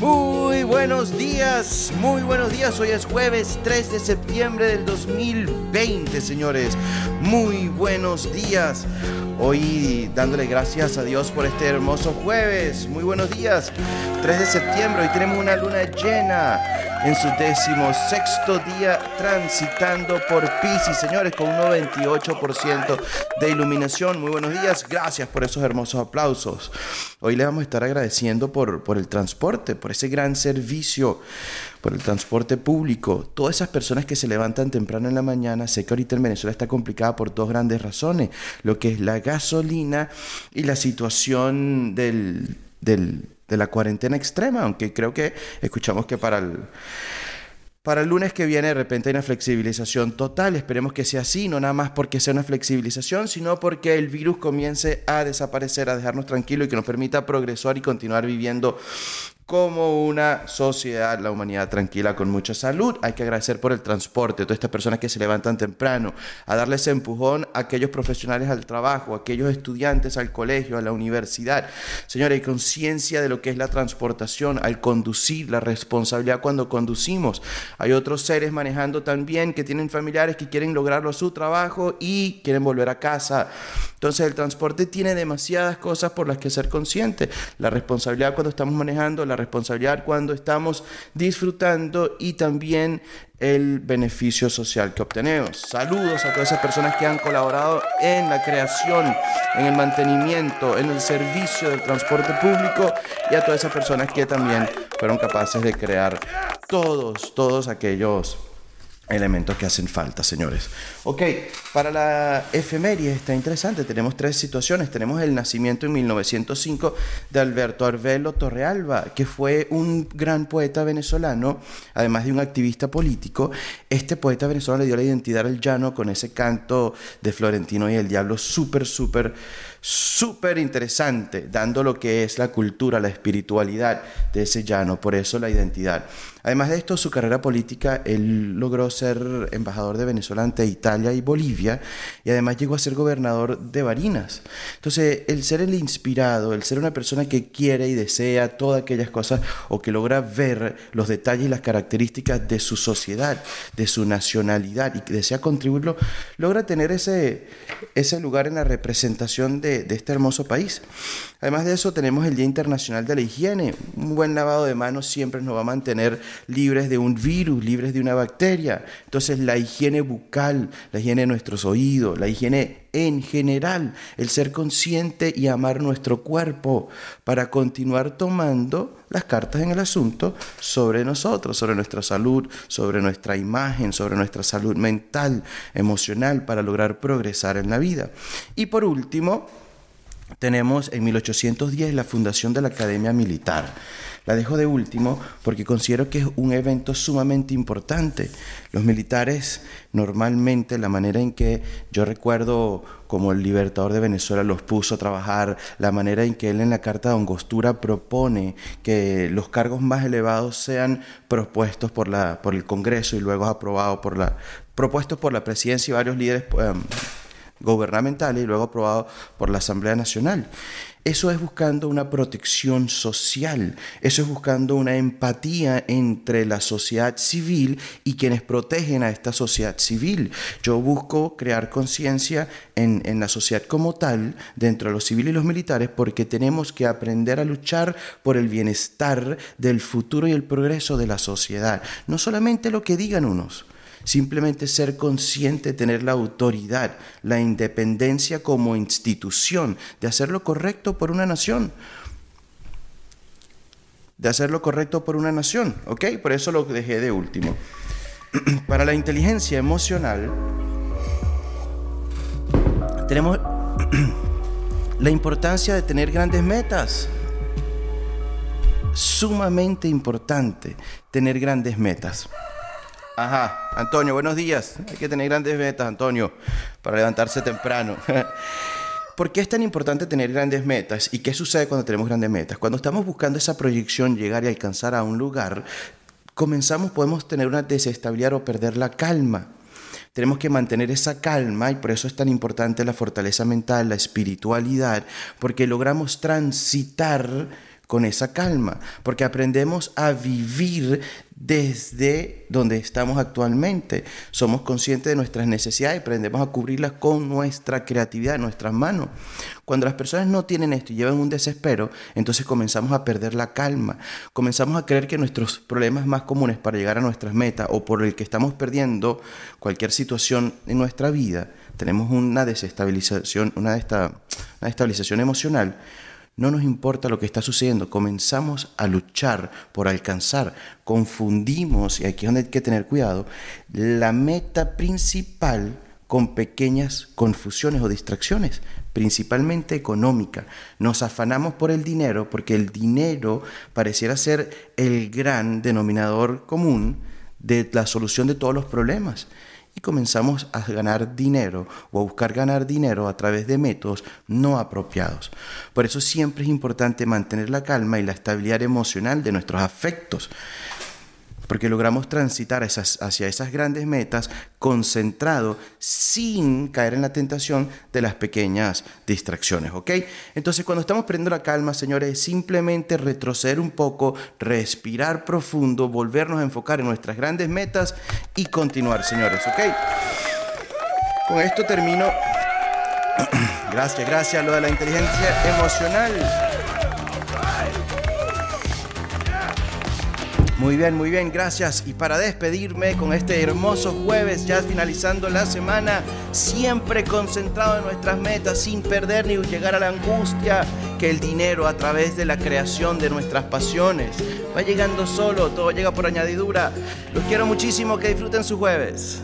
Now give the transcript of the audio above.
Muy buenos días, muy buenos días. Hoy es jueves 3 de septiembre del 2020, señores. Muy buenos días. Hoy dándole gracias a Dios por este hermoso jueves. Muy buenos días. 3 de septiembre. Hoy tenemos una luna llena en su décimo sexto día transitando por Pisces, señores, con un 98% de iluminación. Muy buenos días. Gracias por esos hermosos aplausos. Hoy le vamos a estar agradeciendo por, por el transporte, por ese gran servicio, por el transporte público. Todas esas personas que se levantan temprano en la mañana, sé que ahorita en Venezuela está complicada por dos grandes razones, lo que es la gasolina y la situación del, del de la cuarentena extrema, aunque creo que escuchamos que para el, para el lunes que viene de repente hay una flexibilización total, esperemos que sea así, no nada más porque sea una flexibilización, sino porque el virus comience a desaparecer, a dejarnos tranquilos y que nos permita progresar y continuar viviendo como una sociedad, la humanidad tranquila con mucha salud. Hay que agradecer por el transporte, todas estas personas que se levantan temprano, a darles empujón a aquellos profesionales al trabajo, a aquellos estudiantes al colegio, a la universidad. Señores, hay conciencia de lo que es la transportación, al conducir, la responsabilidad cuando conducimos. Hay otros seres manejando también que tienen familiares que quieren lograrlo su trabajo y quieren volver a casa. Entonces el transporte tiene demasiadas cosas por las que ser consciente. La responsabilidad cuando estamos manejando, la responsabilidad cuando estamos disfrutando y también el beneficio social que obtenemos. Saludos a todas esas personas que han colaborado en la creación, en el mantenimiento, en el servicio del transporte público y a todas esas personas que también fueron capaces de crear todos, todos aquellos elementos que hacen falta, señores. Ok, para la efeméride está interesante. Tenemos tres situaciones. Tenemos el nacimiento en 1905 de Alberto Arbelo Torrealba, que fue un gran poeta venezolano, además de un activista político. Este poeta venezolano le dio la identidad al llano con ese canto de Florentino y el Diablo súper, súper súper interesante, dando lo que es la cultura, la espiritualidad de ese llano, por eso la identidad. Además de esto, su carrera política, él logró ser embajador de Venezuela ante Italia y Bolivia y además llegó a ser gobernador de Barinas. Entonces, el ser el inspirado, el ser una persona que quiere y desea todas aquellas cosas o que logra ver los detalles y las características de su sociedad, de su nacionalidad y que desea contribuirlo, logra tener ese, ese lugar en la representación de de, este hermoso país. Además de eso, tenemos el Día Internacional de la Higiene. Un buen lavado de manos siempre nos va a mantener libres de un virus, libres de una bacteria. Entonces, la higiene bucal, la higiene de nuestros oídos, la higiene en general, el ser consciente y amar nuestro cuerpo para continuar tomando las cartas en el asunto sobre nosotros, sobre nuestra salud, sobre nuestra imagen, sobre nuestra salud mental, emocional, para lograr progresar en la vida. Y por último, tenemos en 1810 la fundación de la Academia Militar. La dejo de último porque considero que es un evento sumamente importante. Los militares normalmente, la manera en que yo recuerdo como el libertador de Venezuela los puso a trabajar, la manera en que él en la Carta de Angostura propone que los cargos más elevados sean propuestos por, la, por el Congreso y luego aprobados por la, propuestos por la presidencia y varios líderes. Em, gubernamentales y luego aprobado por la Asamblea Nacional. Eso es buscando una protección social, eso es buscando una empatía entre la sociedad civil y quienes protegen a esta sociedad civil. Yo busco crear conciencia en, en, la sociedad como tal, dentro de los civiles y los militares, porque tenemos que aprender a luchar por el bienestar del futuro y el progreso de la sociedad, no solamente lo que digan unos simplemente ser consciente, tener la autoridad, la independencia como institución, de hacer lo correcto por una nación. De hacer lo correcto por una nación, ¿ok? Por eso lo dejé de último. Para la inteligencia emocional, tenemos la importancia de tener grandes metas. Sumamente importante tener grandes metas. Ajá, Antonio, buenos días. Hay que tener grandes metas, Antonio, para levantarse temprano. ¿Por qué es tan importante tener grandes metas? ¿Y qué sucede cuando tenemos grandes metas? Cuando estamos buscando esa proyección, llegar y alcanzar a un lugar, comenzamos, podemos tener una desestabilidad o perder la calma. Tenemos que mantener esa calma y por eso es tan importante la fortaleza mental, la espiritualidad, porque logramos transitar con esa calma, porque aprendemos a vivir desde donde estamos actualmente. Somos conscientes de nuestras necesidades y aprendemos a cubrirlas con nuestra creatividad, nuestras manos. Cuando las personas no tienen esto y llevan un desespero, entonces comenzamos a perder la calma. Comenzamos a creer que nuestros problemas más comunes para llegar a nuestras metas o por el que estamos perdiendo cualquier situación en nuestra vida, tenemos una desestabilización, una, emocional no nos importa lo que está sucediendo, comenzamos a luchar por alcanzar, confundimos, y aquí es donde hay que tener cuidado, la meta principal con pequeñas confusiones o distracciones, principalmente económica. Nos afanamos por el dinero porque el dinero pareciera ser el gran denominador común de la solución de todos los problemas y comenzamos a ganar dinero o a buscar ganar dinero a través de métodos no apropiados. Por eso siempre es importante mantener la calma y la estabilidad emocional de nuestros afectos porque logramos transitar hacia esas grandes metas concentrado sin caer en la tentación de las pequeñas distracciones, ¿ok? Entonces cuando estamos perdiendo la calma, señores, simplemente retroceder un poco, respirar profundo, volvernos a enfocar en nuestras grandes metas y continuar, señores, ¿ok? Con esto termino. gracias, gracias, lo de la inteligencia emocional. Muy bien, muy bien, gracias. Y para despedirme con este hermoso jueves, ya finalizando la semana, siempre concentrado en nuestras metas, sin perder ni llegar a la angustia, que el dinero a través de la creación de nuestras pasiones va llegando solo, todo llega por añadidura. Los quiero muchísimo, que disfruten su jueves.